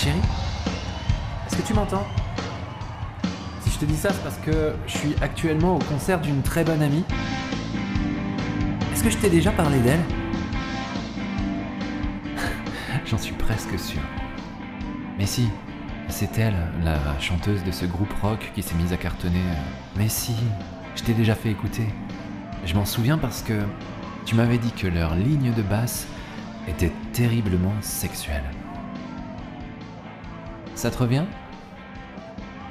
chérie Est-ce que tu m'entends? Si je te dis ça, c'est parce que je suis actuellement au concert d'une très bonne amie. Est-ce que je t'ai déjà parlé d'elle? J'en suis presque sûr. Mais si, c'est elle, la chanteuse de ce groupe rock qui s'est mise à cartonner. Mais si, je t'ai déjà fait écouter. Je m'en souviens parce que tu m'avais dit que leur ligne de basse était terriblement sexuelle. Ça te revient?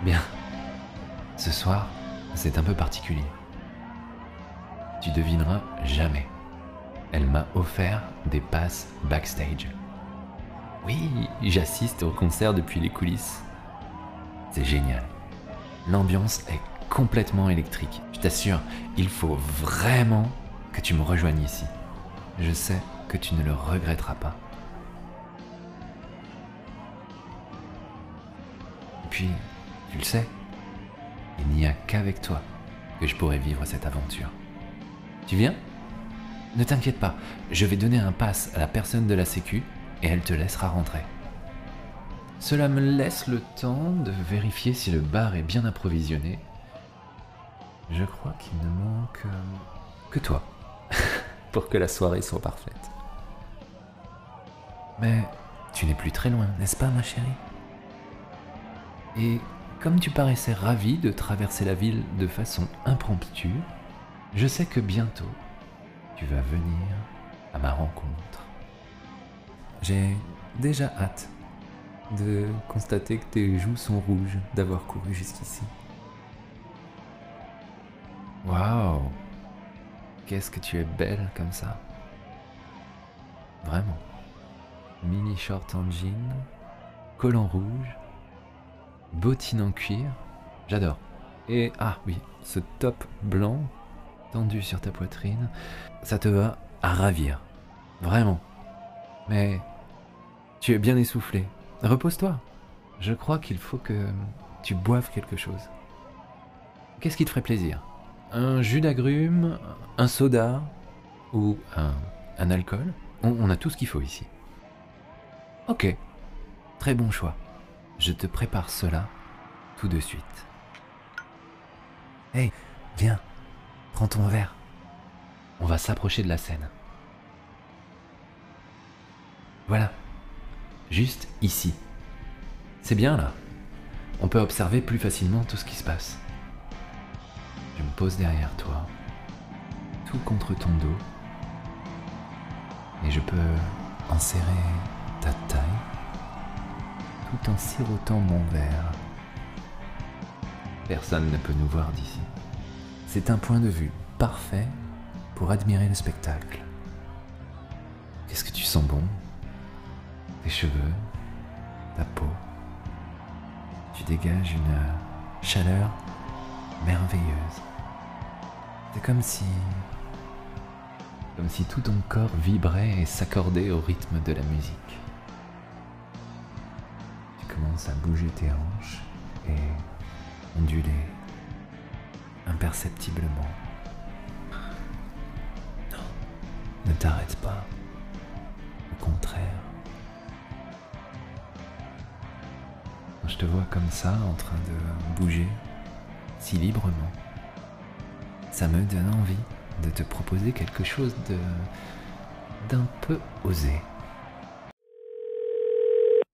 Bien. Ce soir, c'est un peu particulier. Tu devineras jamais. Elle m'a offert des passes backstage. Oui, j'assiste au concert depuis les coulisses. C'est génial. L'ambiance est complètement électrique. Je t'assure, il faut vraiment que tu me rejoignes ici. Je sais que tu ne le regretteras pas. Tu le sais, il n'y a qu'avec toi que je pourrai vivre cette aventure. Tu viens? Ne t'inquiète pas, je vais donner un pass à la personne de la Sécu et elle te laissera rentrer. Cela me laisse le temps de vérifier si le bar est bien approvisionné. Je crois qu'il ne manque euh, que toi pour que la soirée soit parfaite. Mais tu n'es plus très loin, n'est-ce pas ma chérie? Et comme tu paraissais ravi de traverser la ville de façon impromptue, je sais que bientôt tu vas venir à ma rencontre. J'ai déjà hâte de constater que tes joues sont rouges d'avoir couru jusqu'ici. Waouh Qu'est-ce que tu es belle comme ça Vraiment. Mini short en jean, collant rouge, bottines en cuir, j'adore. Et ah oui, ce top blanc tendu sur ta poitrine, ça te va à ravir. Vraiment. Mais tu es bien essoufflé. Repose-toi. Je crois qu'il faut que tu boives quelque chose. Qu'est-ce qui te ferait plaisir? Un jus d'agrumes, un soda ou un, alcool? On, on a tout ce qu'il faut ici. Ok, très bon choix. Je te prépare cela tout de suite. Hey, viens, prends ton verre. On va s'approcher de la scène. Voilà, juste ici. C'est bien là. On peut observer plus facilement tout ce qui se passe. Je me pose derrière toi, tout contre ton dos, et je peux enserrer ta taille tout en sirotant mon verre. Personne ne peut nous voir d'ici. C'est un point de vue parfait pour admirer le spectacle. Qu'est-ce que tu sens bon? Tes cheveux, ta peau? Tu dégages une chaleur merveilleuse. C'est comme si comme si tout ton corps vibrait et s'accordait au rythme de la musique. Tu commences à bouger tes hanches et onduler imperceptiblement. Non, ne t'arrête pas. Au contraire. Je te vois comme ça en train de bouger si librement. Ça me donne envie de te proposer quelque chose de d'un peu osé.